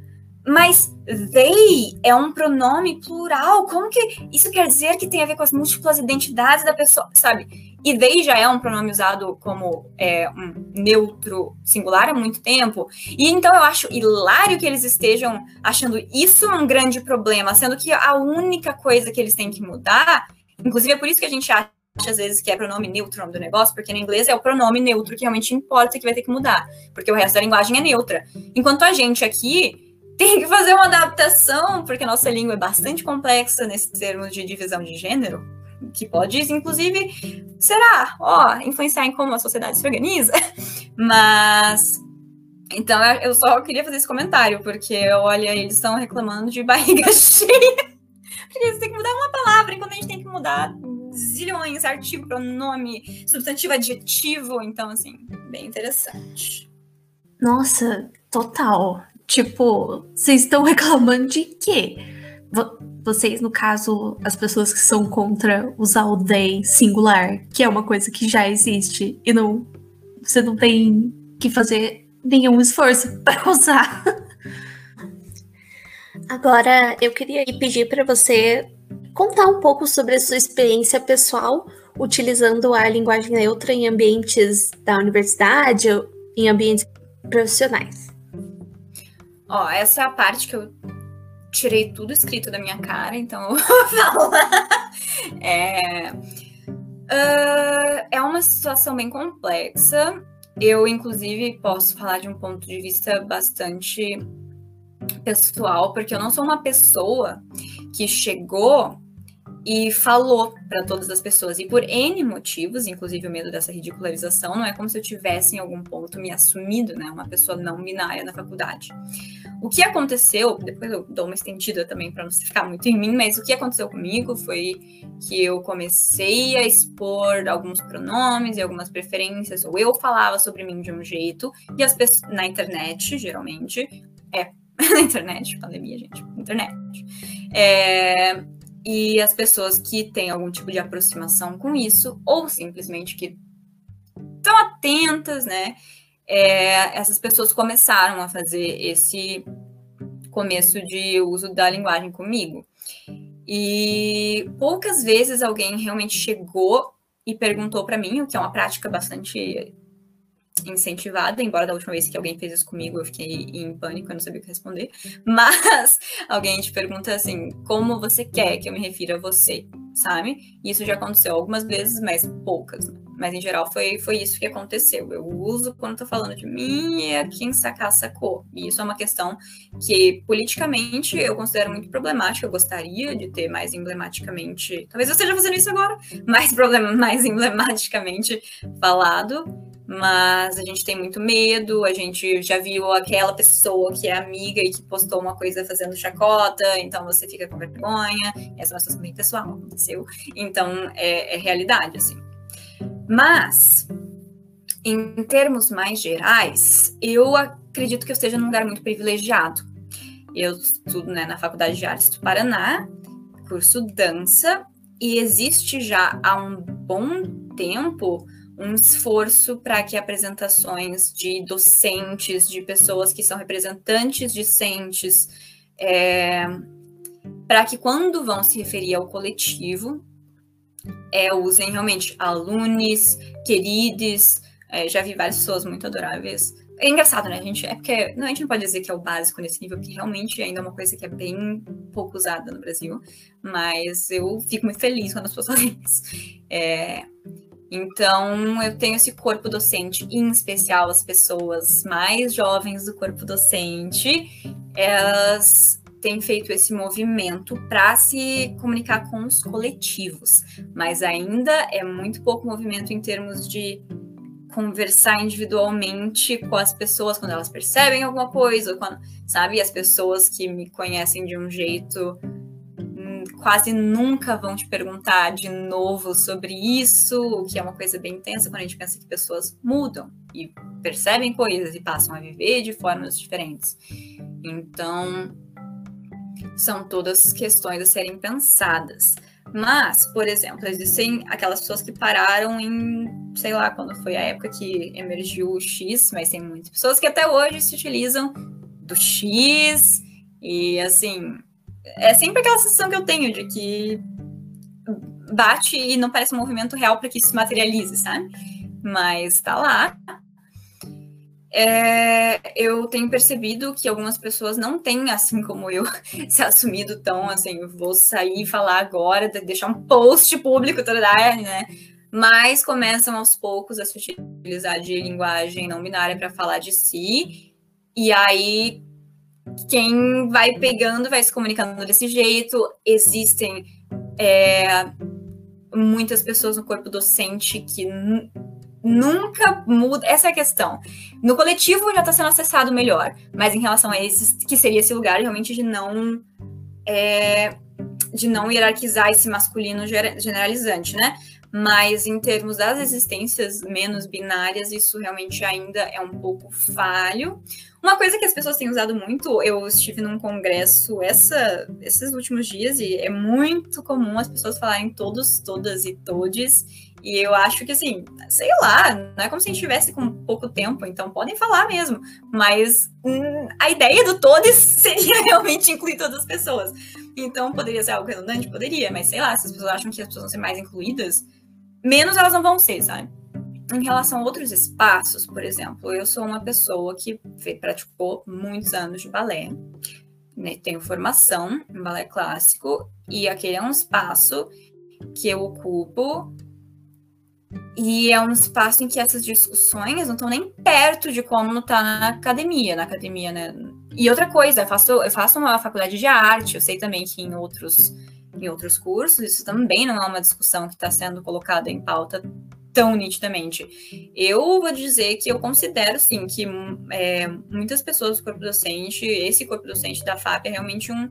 S2: mas they é um pronome plural. Como que isso quer dizer que tem a ver com as múltiplas identidades da pessoa, sabe? E they já é um pronome usado como é, um neutro singular há muito tempo. E então eu acho hilário que eles estejam achando isso um grande problema, sendo que a única coisa que eles têm que mudar, inclusive é por isso que a gente acha às vezes que é pronome neutro o nome do negócio, porque no inglês é o pronome neutro que realmente importa que vai ter que mudar, porque o resto da linguagem é neutra. Enquanto a gente aqui tem que fazer uma adaptação, porque nossa língua é bastante complexa nesse termos de divisão de gênero, que pode, inclusive, será, ó, influenciar em como a sociedade se organiza. Mas então eu só queria fazer esse comentário, porque olha, eles estão reclamando de barriga cheia. Porque eles têm que mudar uma palavra, enquanto a gente tem que mudar zilhões, artigo, pronome, substantivo, adjetivo. Então, assim, bem interessante.
S1: Nossa, total. Tipo, vocês estão reclamando de quê? Vocês, no caso, as pessoas que são contra usar o they singular, que é uma coisa que já existe e não você não tem que fazer nenhum esforço para usar. Agora, eu queria pedir para você contar um pouco sobre a sua experiência pessoal utilizando a linguagem neutra em ambientes da universidade, em ambientes profissionais.
S2: Ó, essa é a parte que eu tirei tudo escrito da minha cara, então eu vou falar. É, uh, é uma situação bem complexa. Eu, inclusive, posso falar de um ponto de vista bastante pessoal, porque eu não sou uma pessoa que chegou e falou para todas as pessoas. E por N motivos, inclusive o medo dessa ridicularização, não é como se eu tivesse em algum ponto me assumido, né, uma pessoa não binária na faculdade. O que aconteceu, depois eu dou uma estendida também para não ficar muito em mim, mas o que aconteceu comigo foi que eu comecei a expor alguns pronomes e algumas preferências, ou eu falava sobre mim de um jeito, e as pessoas na internet, geralmente, é na internet, pandemia, gente, internet. É, e as pessoas que têm algum tipo de aproximação com isso, ou simplesmente que estão atentas, né? É, essas pessoas começaram a fazer esse começo de uso da linguagem comigo. E poucas vezes alguém realmente chegou e perguntou para mim, o que é uma prática bastante incentivada, embora da última vez que alguém fez isso comigo eu fiquei em pânico, eu não sabia o que responder. Mas alguém te pergunta assim: como você quer que eu me refira a você, sabe? Isso já aconteceu algumas vezes, mas poucas. Mas em geral foi, foi isso que aconteceu. Eu uso quando tô falando de mim e é quem sacar sacou. E isso é uma questão que politicamente eu considero muito problemática. Eu gostaria de ter mais emblematicamente. Talvez eu esteja fazendo isso agora, mais problema, mais emblematicamente falado mas a gente tem muito medo, a gente já viu aquela pessoa que é amiga e que postou uma coisa fazendo chacota, então você fica com vergonha, essa é uma situação bem pessoal, aconteceu, então é, é realidade, assim. Mas, em termos mais gerais, eu acredito que eu esteja num lugar muito privilegiado. Eu estudo né, na Faculdade de Artes do Paraná, curso dança, e existe já há um bom tempo um esforço para que apresentações de docentes, de pessoas que são representantes discentes, é, para que quando vão se referir ao coletivo, é, usem realmente alunos, queridos, é, já vi várias pessoas muito adoráveis. É engraçado, né, gente? É porque não, a gente não pode dizer que é o básico nesse nível, porque realmente ainda é uma coisa que é bem pouco usada no Brasil. Mas eu fico muito feliz quando as pessoas fazem isso. É, então, eu tenho esse corpo docente, em especial as pessoas mais jovens do corpo docente, elas têm feito esse movimento para se comunicar com os coletivos, mas ainda é muito pouco movimento em termos de conversar individualmente com as pessoas quando elas percebem alguma coisa, quando, sabe, as pessoas que me conhecem de um jeito quase nunca vão te perguntar de novo sobre isso, o que é uma coisa bem intensa quando a gente pensa que pessoas mudam e percebem coisas e passam a viver de formas diferentes. Então, são todas questões a serem pensadas. Mas, por exemplo, existem aquelas pessoas que pararam em, sei lá, quando foi a época que emergiu o X, mas tem muitas pessoas que até hoje se utilizam do X e assim, é sempre aquela sensação que eu tenho de que bate e não parece um movimento real para que isso se materialize, sabe? Mas tá lá. É, eu tenho percebido que algumas pessoas não têm, assim como eu, se assumido tão assim, vou sair e falar agora, deixar um post público, toda né? Mas começam aos poucos a se utilizar de linguagem não binária para falar de si, e aí quem vai pegando vai se comunicando desse jeito. Existem é, muitas pessoas no corpo docente que nunca muda. Essa é a questão. No coletivo já está sendo acessado melhor, mas em relação a esses, que seria esse lugar realmente de não. É, de não hierarquizar esse masculino generalizante, né? Mas em termos das existências menos binárias, isso realmente ainda é um pouco falho. Uma coisa que as pessoas têm usado muito, eu estive num congresso essa, esses últimos dias e é muito comum as pessoas falarem todos, todas e todes. E eu acho que, assim, sei lá, não é como se a gente estivesse com pouco tempo, então podem falar mesmo. Mas hum, a ideia do todos seria realmente incluir todas as pessoas. Então poderia ser algo redundante? Poderia, mas sei lá, se as pessoas acham que as pessoas vão ser mais incluídas, menos elas não vão ser, sabe? Em relação a outros espaços, por exemplo, eu sou uma pessoa que praticou muitos anos de balé. né, tenho formação em balé clássico e aquele é um espaço que eu ocupo e é um espaço em que essas discussões não estão nem perto de como tá na academia, na academia, né? E outra coisa, eu faço, eu faço uma faculdade de arte, eu sei também que em outros, em outros cursos, isso também não é uma discussão que está sendo colocada em pauta tão nitidamente. Eu vou dizer que eu considero, sim, que é, muitas pessoas do corpo docente, esse corpo docente da FAP é realmente um,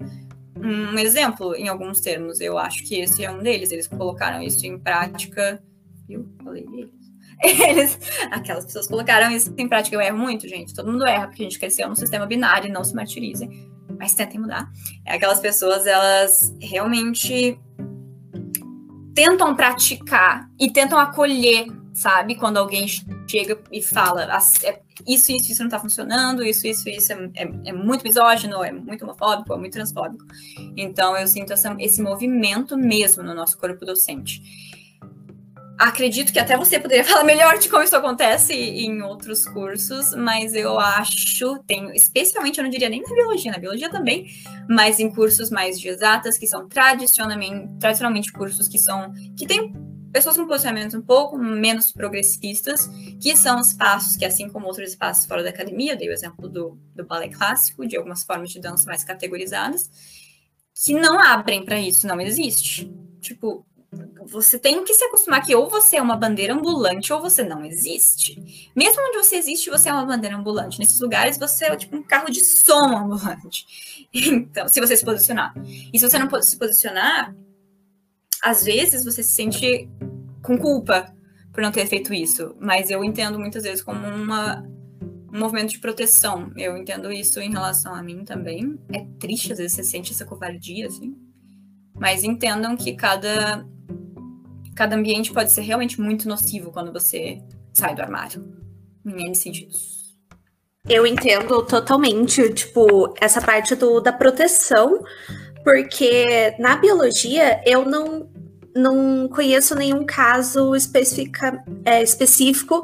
S2: um exemplo em alguns termos. Eu acho que esse é um deles. Eles colocaram isso em prática. Eu falei eles. Eles, aquelas pessoas colocaram isso em prática. Eu erro muito, gente. Todo mundo erra, porque a gente cresceu num sistema binário, não se martirizem. Mas tentem mudar. Aquelas pessoas, elas realmente tentam praticar e tentam acolher, sabe? Quando alguém chega e fala é, isso, isso, isso não tá funcionando, isso, isso, isso é, é, é muito misógino, é muito homofóbico, é muito transfóbico. Então eu sinto essa, esse movimento mesmo no nosso corpo docente acredito que até você poderia falar melhor de como isso acontece em outros cursos, mas eu acho, tenho, especialmente eu não diria nem na biologia, na biologia também, mas em cursos mais de exatas, que são tradicionalmente, tradicionalmente cursos que são que têm pessoas com posicionamentos um pouco menos progressistas, que são espaços que, assim como outros espaços fora da academia, dei o exemplo do, do balé clássico, de algumas formas de dança mais categorizadas, que não abrem para isso, não existe. Tipo, você tem que se acostumar que ou você é uma bandeira ambulante ou você não existe. Mesmo onde você existe, você é uma bandeira ambulante. Nesses lugares, você é tipo um carro de som ambulante. Então, se você se posicionar. E se você não se posicionar, às vezes você se sente com culpa por não ter feito isso. Mas eu entendo muitas vezes como uma, um movimento de proteção. Eu entendo isso em relação a mim também. É triste, às vezes, você sente essa covardia, assim. Mas entendam que cada cada ambiente pode ser realmente muito nocivo quando você sai do armário. Em N sentidos.
S1: Eu entendo totalmente, tipo, essa parte do, da proteção, porque na biologia eu não, não conheço nenhum caso especifica, é, específico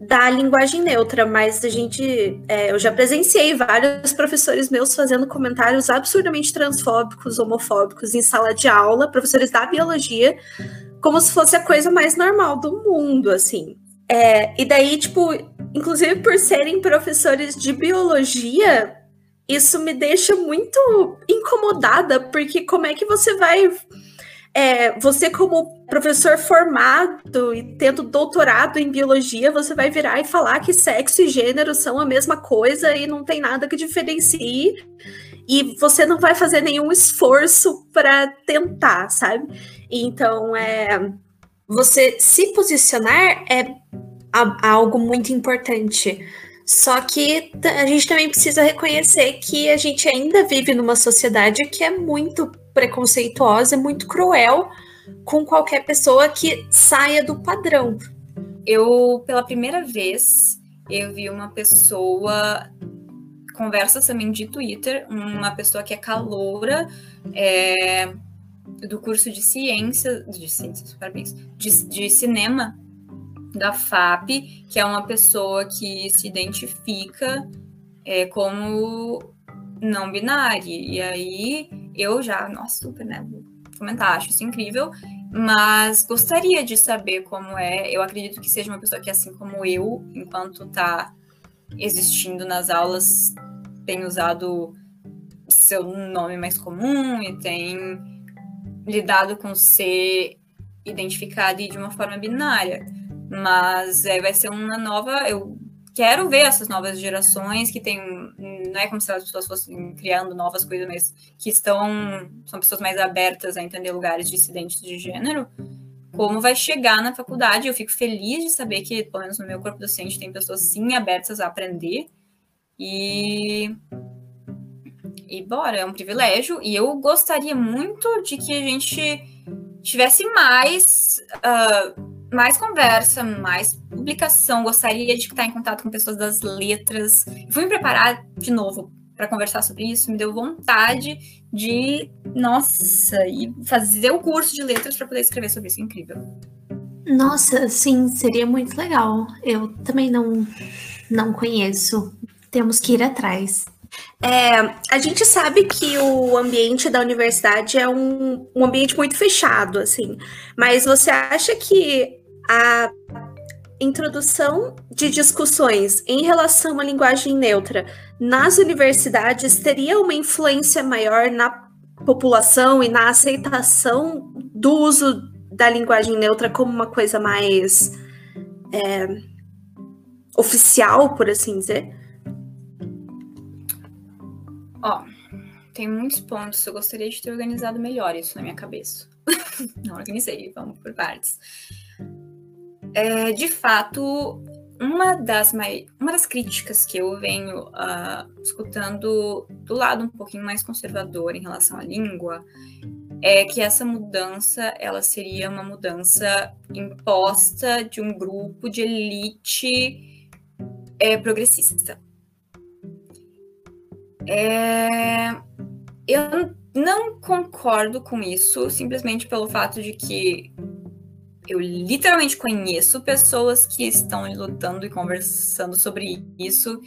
S1: da linguagem neutra, mas a gente, é, eu já presenciei vários professores meus fazendo comentários absurdamente transfóbicos, homofóbicos em sala de aula, professores da biologia, como se fosse a coisa mais normal do mundo, assim. É, e daí, tipo, inclusive por serem professores de biologia, isso me deixa muito incomodada, porque como é que você vai. É, você, como professor formado e tendo doutorado em biologia, você vai virar e falar que sexo e gênero são a mesma coisa e não tem nada que diferencie e você não vai fazer nenhum esforço para tentar, sabe? Então, é você se posicionar é algo muito importante. Só que a gente também precisa reconhecer que a gente ainda vive numa sociedade que é muito preconceituosa, muito cruel com qualquer pessoa que saia do padrão.
S2: Eu, pela primeira vez, eu vi uma pessoa conversas também de Twitter, uma pessoa que é caloura é, do curso de ciência, de ciências, parabéns, de, de cinema da FAP, que é uma pessoa que se identifica é, como não binária. E aí eu já, nossa, super, né? Vou comentar, acho isso incrível. Mas gostaria de saber como é. Eu acredito que seja uma pessoa que, assim como eu, enquanto tá existindo nas aulas, tem usado seu nome mais comum e tem lidado com ser identificado de uma forma binária. Mas é, vai ser uma nova. Eu quero ver essas novas gerações que tem. Não é como se as pessoas fossem criando novas coisas, mas que estão. São pessoas mais abertas a entender lugares dissidentes de gênero. Como vai chegar na faculdade? Eu fico feliz de saber que, pelo menos no meu corpo docente, tem pessoas sim abertas a aprender e e bora, é um privilégio. E eu gostaria muito de que a gente tivesse mais, uh, mais conversa, mais publicação. Gostaria de estar em contato com pessoas das letras. Fui me preparar de novo para conversar sobre isso. Me deu vontade de, nossa, e fazer o curso de letras para poder escrever sobre isso. Incrível.
S1: Nossa, sim, seria muito legal. Eu também não, não conheço temos que ir atrás. É, a gente sabe que o ambiente da universidade é um, um ambiente muito fechado, assim. Mas você acha que a introdução de discussões em relação à linguagem neutra nas universidades teria uma influência maior na população e na aceitação do uso da linguagem neutra como uma coisa mais é, oficial, por assim dizer?
S2: Ó, tem muitos pontos. Eu gostaria de ter organizado melhor isso na minha cabeça. Não organizei, vamos por partes. É, de fato, uma das, mai... uma das críticas que eu venho uh, escutando do lado um pouquinho mais conservador em relação à língua é que essa mudança ela seria uma mudança imposta de um grupo de elite é, progressista. É, eu não concordo com isso, simplesmente pelo fato de que eu literalmente conheço pessoas que estão lutando e conversando sobre isso,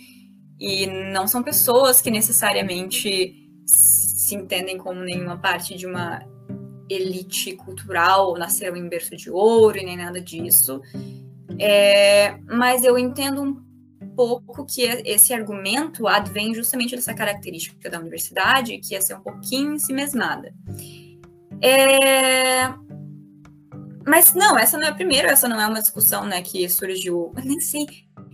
S2: e não são pessoas que necessariamente se entendem como nenhuma parte de uma elite cultural, nasceram em berço de ouro e nem nada disso. É, mas eu entendo um pouco que esse argumento advém justamente dessa característica da universidade, que é ser um pouquinho em si mesmada. É... Mas não, essa não é a primeira, essa não é uma discussão né, que surgiu. Eu nem sei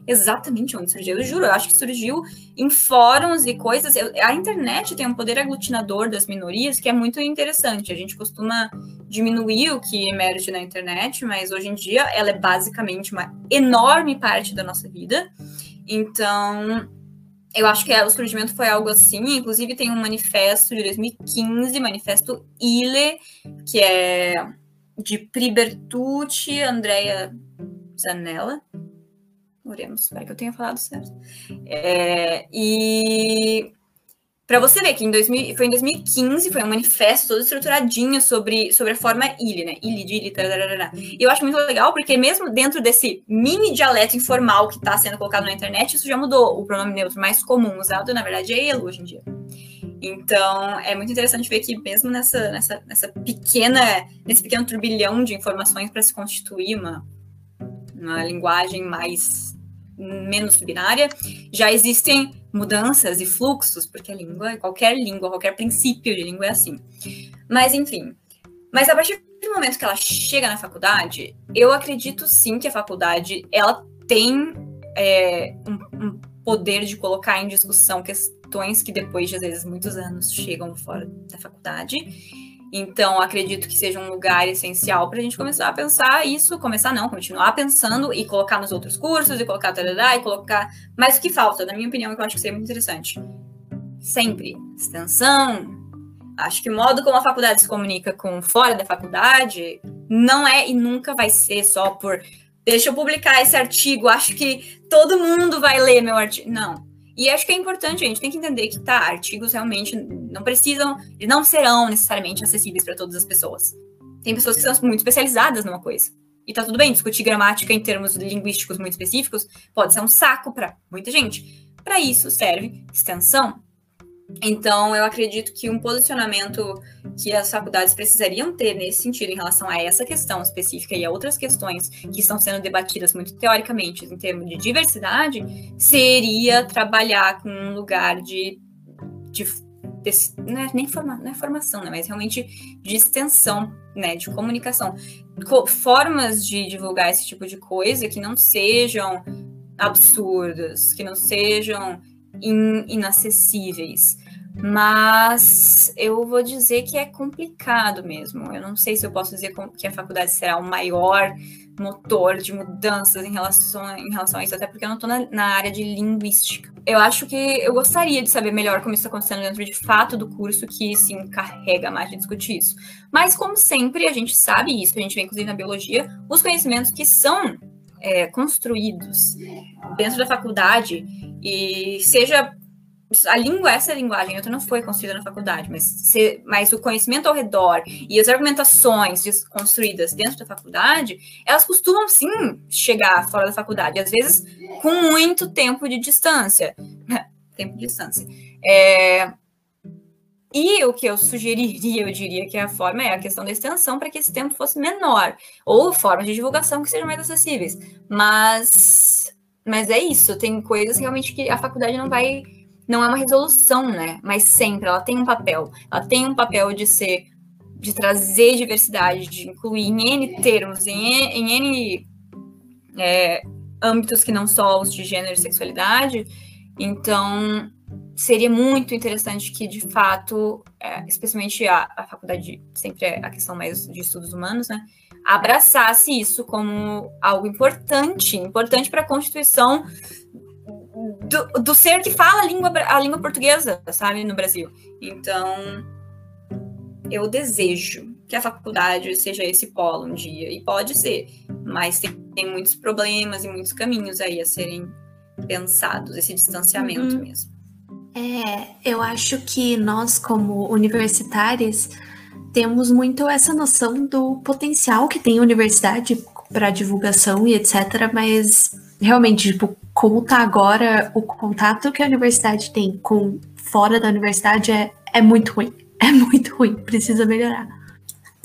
S2: exatamente onde surgiu, eu juro, eu acho que surgiu em fóruns e coisas. A internet tem um poder aglutinador das minorias que é muito interessante. A gente costuma diminuir o que emerge na internet, mas hoje em dia ela é basicamente uma enorme parte da nossa vida. Então, eu acho que é, o surgimento foi algo assim. Inclusive, tem um manifesto de 2015, manifesto ILE, que é de Pribertucci, Andrea Zanella. Oremos, espero que eu tenha falado certo. É, e para você ver que em 2000, foi em 2015, foi um manifesto todo estruturadinho sobre, sobre a forma ili, né? Ili, dili, tararara. E eu acho muito legal, porque mesmo dentro desse mini dialeto informal que está sendo colocado na internet, isso já mudou. O pronome neutro mais comum usado, na verdade, é ele hoje em dia. Então, é muito interessante ver que mesmo nessa, nessa, nessa pequena, nesse pequeno turbilhão de informações para se constituir uma, uma linguagem mais menos binária, já existem mudanças e fluxos, porque a língua, qualquer língua, qualquer princípio de língua é assim. Mas, enfim. Mas a partir do momento que ela chega na faculdade, eu acredito sim que a faculdade, ela tem é, um, um poder de colocar em discussão questões que depois de, às vezes, muitos anos chegam fora da faculdade então, acredito que seja um lugar essencial para a gente começar a pensar isso, começar não, continuar pensando e colocar nos outros cursos, e colocar tarará, e colocar. Mas o que falta, na minha opinião, que eu acho que seria muito interessante. Sempre extensão. Acho que o modo como a faculdade se comunica com fora da faculdade não é e nunca vai ser só por deixa eu publicar esse artigo, acho que todo mundo vai ler meu artigo. Não e acho que é importante, a gente tem que entender que, tá, artigos realmente não precisam, não serão necessariamente acessíveis para todas as pessoas. Tem pessoas que são muito especializadas numa coisa. E tá tudo bem, discutir gramática em termos linguísticos muito específicos pode ser um saco para muita gente. Para isso serve extensão, então, eu acredito que um posicionamento que as faculdades precisariam ter nesse sentido, em relação a essa questão específica e a outras questões que estão sendo debatidas muito teoricamente em termos de diversidade, seria trabalhar com um lugar de. de não, é nem forma, não é formação, né, mas realmente de extensão, né, de comunicação. Formas de divulgar esse tipo de coisa que não sejam absurdas, que não sejam in, inacessíveis. Mas eu vou dizer que é complicado mesmo. Eu não sei se eu posso dizer que a faculdade será o maior motor de mudanças em relação, em relação a isso, até porque eu não estou na, na, área de linguística. Eu acho que eu gostaria de saber melhor como isso está acontecendo dentro de fato do curso que se encarrega mais de discutir isso. Mas, como sempre, a gente sabe isso, a gente vê inclusive na biologia, os conhecimentos que são é, construídos dentro da faculdade e seja a língua, essa linguagem, outra não foi construída na faculdade, mas, se, mas o conhecimento ao redor e as argumentações construídas dentro da faculdade, elas costumam sim chegar fora da faculdade, às vezes com muito tempo de distância. tempo de distância. É, e o que eu sugeriria, eu diria que a forma é a questão da extensão para que esse tempo fosse menor, ou formas de divulgação que sejam mais acessíveis. Mas, mas é isso, tem coisas realmente que a faculdade não vai, não é uma resolução, né? Mas sempre ela tem um papel, ela tem um papel de ser, de trazer diversidade, de incluir em N termos, em, em N é, âmbitos que não só os de gênero e sexualidade. Então, seria muito interessante que, de fato, é, especialmente a, a faculdade, sempre é a questão mais de estudos humanos, né, abraçasse isso como algo importante, importante para a constituição do, do, ser que fala a língua, a língua portuguesa, sabe, no Brasil. Então, eu desejo que a faculdade seja esse polo um dia, e pode ser, mas tem, tem muitos problemas e muitos caminhos aí a serem pensados, esse distanciamento uhum. mesmo.
S1: É, eu acho que nós, como universitárias, temos muito essa noção do potencial que tem a universidade para divulgação e etc. Mas realmente, tipo, como tá agora, o contato que a universidade tem com fora da universidade é, é muito ruim. É muito ruim, precisa melhorar.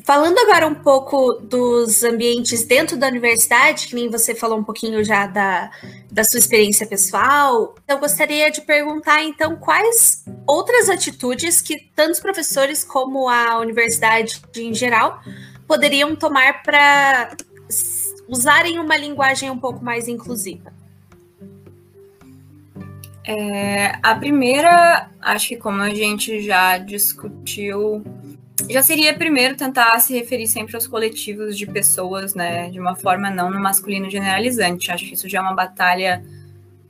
S1: Falando agora um pouco dos ambientes dentro da universidade, que nem você falou um pouquinho já da, da sua experiência pessoal, eu gostaria de perguntar então quais outras atitudes que tanto os professores como a universidade em geral poderiam tomar para usarem uma linguagem um pouco mais inclusiva.
S2: É, a primeira, acho que como a gente já discutiu já seria primeiro tentar se referir sempre aos coletivos de pessoas, né, de uma forma não no masculino generalizante. Acho que isso já é uma batalha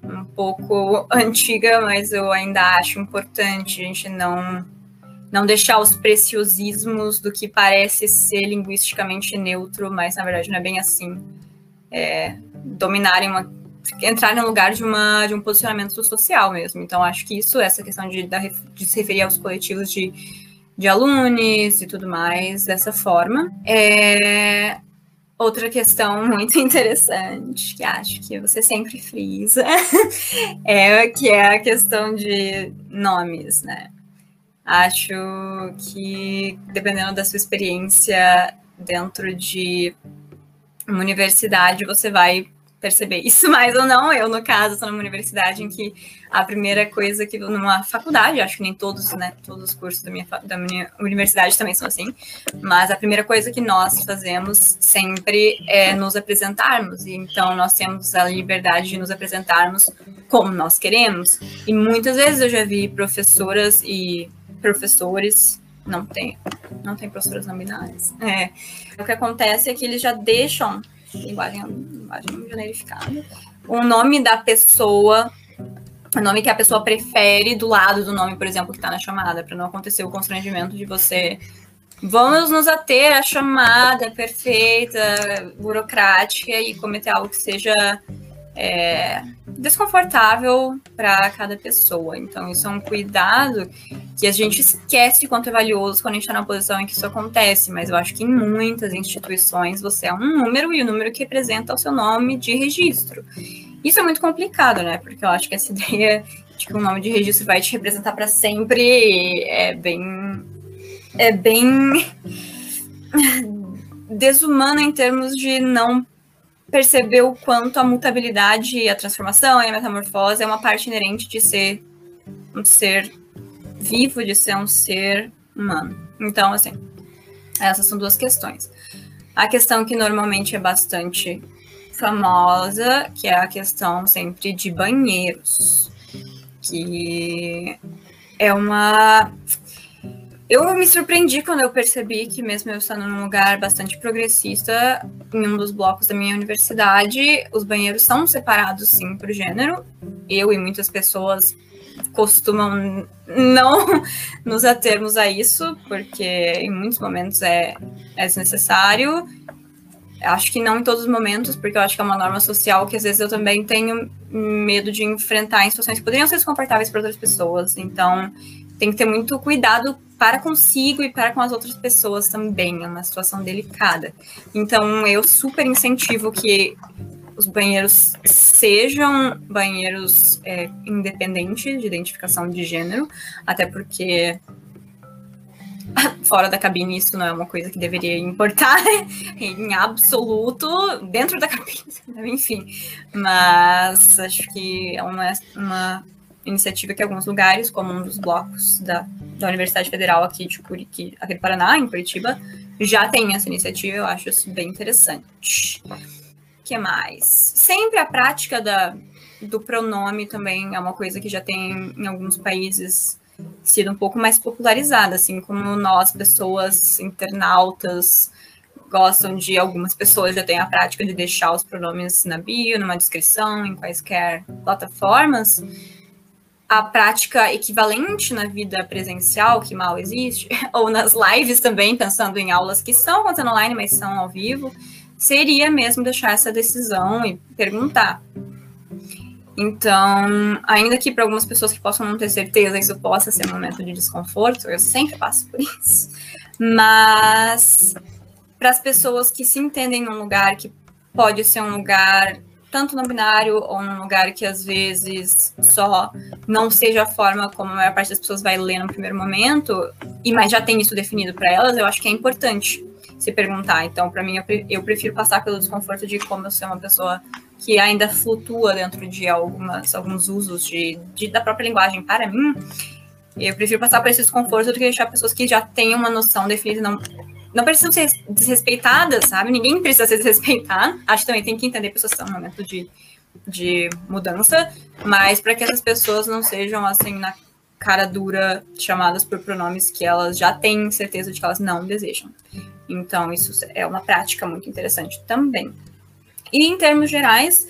S2: um pouco antiga, mas eu ainda acho importante a gente não não deixar os preciosismos do que parece ser linguisticamente neutro, mas na verdade não é bem assim, é, dominarem uma entrar no lugar de uma de um posicionamento social mesmo. Então acho que isso essa questão de, de se referir aos coletivos de de alunos e tudo mais dessa forma. É... Outra questão muito interessante, que acho que você sempre frisa, é que é a questão de nomes, né? Acho que, dependendo da sua experiência dentro de uma universidade, você vai perceber isso mais ou não. Eu, no caso, estou numa universidade em que a primeira coisa que numa faculdade, acho que nem todos, né, todos os cursos da minha, da minha universidade também são assim, mas a primeira coisa que nós fazemos sempre é nos apresentarmos. E então nós temos a liberdade de nos apresentarmos como nós queremos. E muitas vezes eu já vi professoras e professores não tem, não tem professoras não. É. O que acontece é que eles já deixam linguagem, linguagem generificada, o nome da pessoa, o nome que a pessoa prefere do lado do nome, por exemplo, que está na chamada, para não acontecer o constrangimento de você. Vamos nos ater à chamada perfeita, burocrática e cometer algo que seja é, desconfortável para cada pessoa. Então, isso é um cuidado que a gente esquece quanto é valioso quando a gente está na posição em que isso acontece. Mas eu acho que em muitas instituições você é um número e o número que representa o seu nome de registro. Isso é muito complicado, né? Porque eu acho que essa ideia de que o nome de registro vai te representar para sempre é bem. É bem. desumana em termos de não perceber o quanto a mutabilidade, a transformação e a metamorfose é uma parte inerente de ser um ser vivo, de ser um ser humano. Então, assim, essas são duas questões. A questão que normalmente é bastante famosa, que é a questão sempre de banheiros, que é uma eu me surpreendi quando eu percebi que, mesmo eu estando num lugar bastante progressista, em um dos blocos da minha universidade, os banheiros são separados, sim, por gênero. Eu e muitas pessoas costumam não nos atermos a isso, porque em muitos momentos é, é desnecessário. Acho que não em todos os momentos, porque eu acho que é uma norma social que às vezes eu também tenho medo de enfrentar em situações que poderiam ser desconfortáveis para outras pessoas. Então, tem que ter muito cuidado para consigo e para com as outras pessoas também. É uma situação delicada. Então, eu super incentivo que os banheiros sejam banheiros é, independentes de identificação de gênero, até porque fora da cabine isso não é uma coisa que deveria importar em absoluto dentro da cabine, enfim. Mas acho que é uma, uma iniciativa que alguns lugares, como um dos blocos da, da Universidade Federal aqui de Curitiba, aqui do Paraná, em Curitiba, já tem essa iniciativa, eu acho isso bem interessante. O que mais? Sempre a prática da, do pronome também é uma coisa que já tem em alguns países sido um pouco mais popularizada, assim como nós, pessoas internautas, gostam de algumas pessoas já têm a prática de deixar os pronomes na bio, numa descrição, em quaisquer plataformas. A prática equivalente na vida presencial, que mal existe, ou nas lives também, pensando em aulas que são acontecendo online, mas são ao vivo, seria mesmo deixar essa decisão e perguntar então, ainda que para algumas pessoas que possam não ter certeza isso possa ser um momento de desconforto, eu sempre passo por isso. Mas para as pessoas que se entendem num lugar que pode ser um lugar tanto no binário ou num lugar que às vezes só não seja a forma como a maior parte das pessoas vai ler no primeiro momento, e mas já tem isso definido para elas, eu acho que é importante se perguntar. Então, para mim, eu, prefiro passar pelo desconforto de como eu ser uma pessoa que ainda flutua dentro de algumas, alguns usos de, de, da própria linguagem para mim, eu prefiro passar por esse desconforto do que deixar pessoas que já têm uma noção definida, não, não precisam ser desrespeitadas, sabe? Ninguém precisa ser desrespeitado. Acho que também tem que entender que pessoas estão no momento de, de mudança, mas para que essas pessoas não sejam assim na cara dura chamadas por pronomes que elas já têm certeza de que elas não desejam. Então, isso é uma prática muito interessante também. E em termos gerais,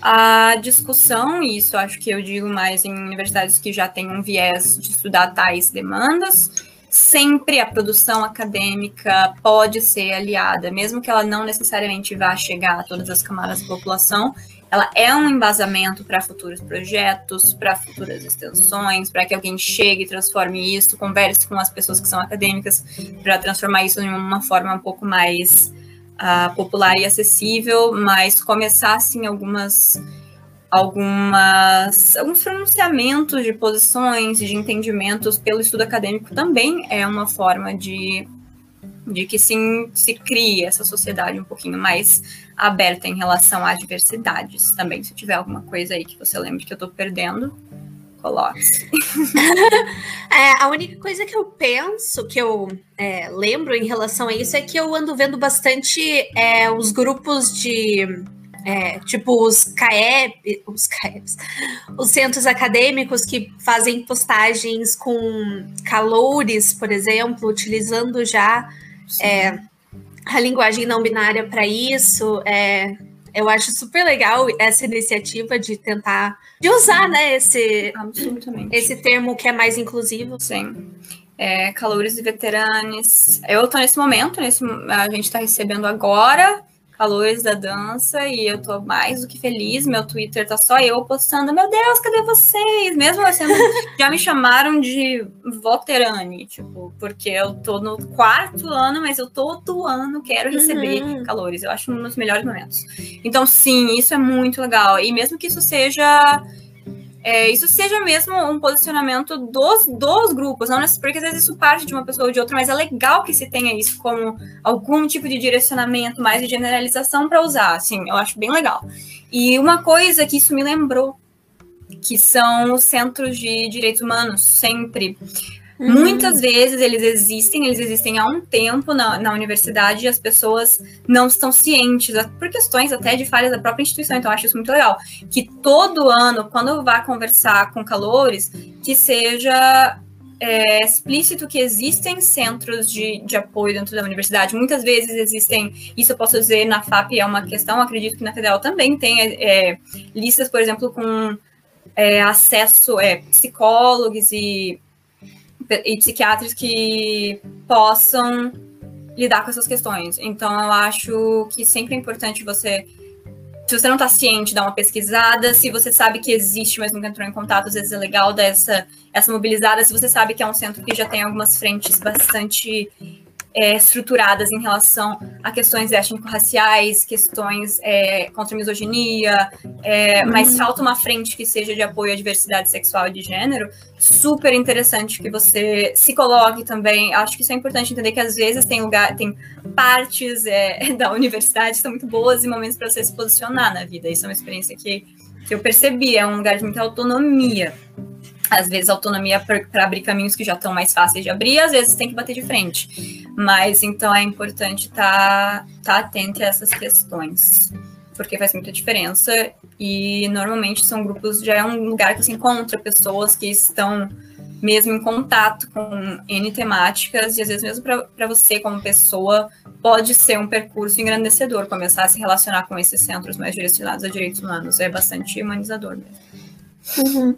S2: a discussão, e isso acho que eu digo mais em universidades que já têm um viés de estudar tais demandas, sempre a produção acadêmica pode ser aliada, mesmo que ela não necessariamente vá chegar a todas as camadas da população, ela é um embasamento para futuros projetos, para futuras extensões, para que alguém chegue e transforme isso, converse com as pessoas que são acadêmicas, para transformar isso em uma forma um pouco mais uh, popular e acessível, mas começar assim algumas algumas alguns pronunciamentos de posições e de entendimentos pelo estudo acadêmico também é uma forma de de que se, se crie essa sociedade um pouquinho mais aberta em relação às diversidades também. Se tiver alguma coisa aí que você lembre que eu estou perdendo, coloque.
S1: é, a única coisa que eu penso, que eu é, lembro em relação a isso, é que eu ando vendo bastante é, os grupos de. É, tipo os CAEP, os CAEPs, os centros acadêmicos que fazem postagens com calores, por exemplo, utilizando já é, a linguagem não binária para isso. É, eu acho super legal essa iniciativa de tentar de usar, né, esse esse termo que é mais inclusivo.
S2: Sim. É, calores e veteranos. Eu estou nesse momento, nesse, a gente está recebendo agora calores da dança e eu tô mais do que feliz. Meu Twitter tá só eu postando, meu Deus, cadê vocês? Mesmo assim, já me chamaram de voterane, tipo, porque eu tô no quarto ano, mas eu todo ano quero receber uhum. calores. Eu acho um dos melhores momentos. Então, sim, isso é muito legal. E mesmo que isso seja é, isso seja mesmo um posicionamento dos, dos grupos, não porque às vezes isso parte de uma pessoa ou de outra, mas é legal que se tenha isso como algum tipo de direcionamento, mais de generalização para usar, assim, eu acho bem legal. E uma coisa que isso me lembrou, que são os centros de direitos humanos, sempre. Uhum. Muitas vezes eles existem, eles existem há um tempo na, na universidade e as pessoas não estão cientes, por questões até de falhas da própria instituição, então eu acho isso muito legal. Que todo ano, quando vá conversar com calores, que seja é, explícito que existem centros de, de apoio dentro da universidade. Muitas vezes existem, isso eu posso dizer, na FAP é uma questão, acredito que na Federal também tem é, listas, por exemplo, com é, acesso, é, psicólogos e e psiquiatras que possam lidar com essas questões. Então, eu acho que sempre é importante você, se você não está ciente, dar uma pesquisada. Se você sabe que existe, mas nunca entrou em contato, às vezes é legal dar essa, essa mobilizada. Se você sabe que é um centro que já tem algumas frentes bastante é, estruturadas em relação a questões étnico-raciais, questões é, contra a misoginia, é, uhum. mas falta uma frente que seja de apoio à diversidade sexual e de gênero, super interessante que você se coloque também. Acho que isso é importante entender que às vezes tem lugar, tem partes é, da universidade que são muito boas e momentos para você se posicionar na vida. Isso é uma experiência que, que eu percebi, é um lugar de muita autonomia às vezes autonomia para abrir caminhos que já estão mais fáceis de abrir, às vezes tem que bater de frente. Mas então é importante estar tá, tá atento a essas questões, porque faz muita diferença. E normalmente são grupos, já é um lugar que se encontra pessoas que estão mesmo em contato com N temáticas, e às vezes mesmo para você como pessoa, pode ser um percurso engrandecedor, começar a se relacionar com esses centros mais direcionados a direitos humanos. É bastante humanizador mesmo.
S1: Uhum.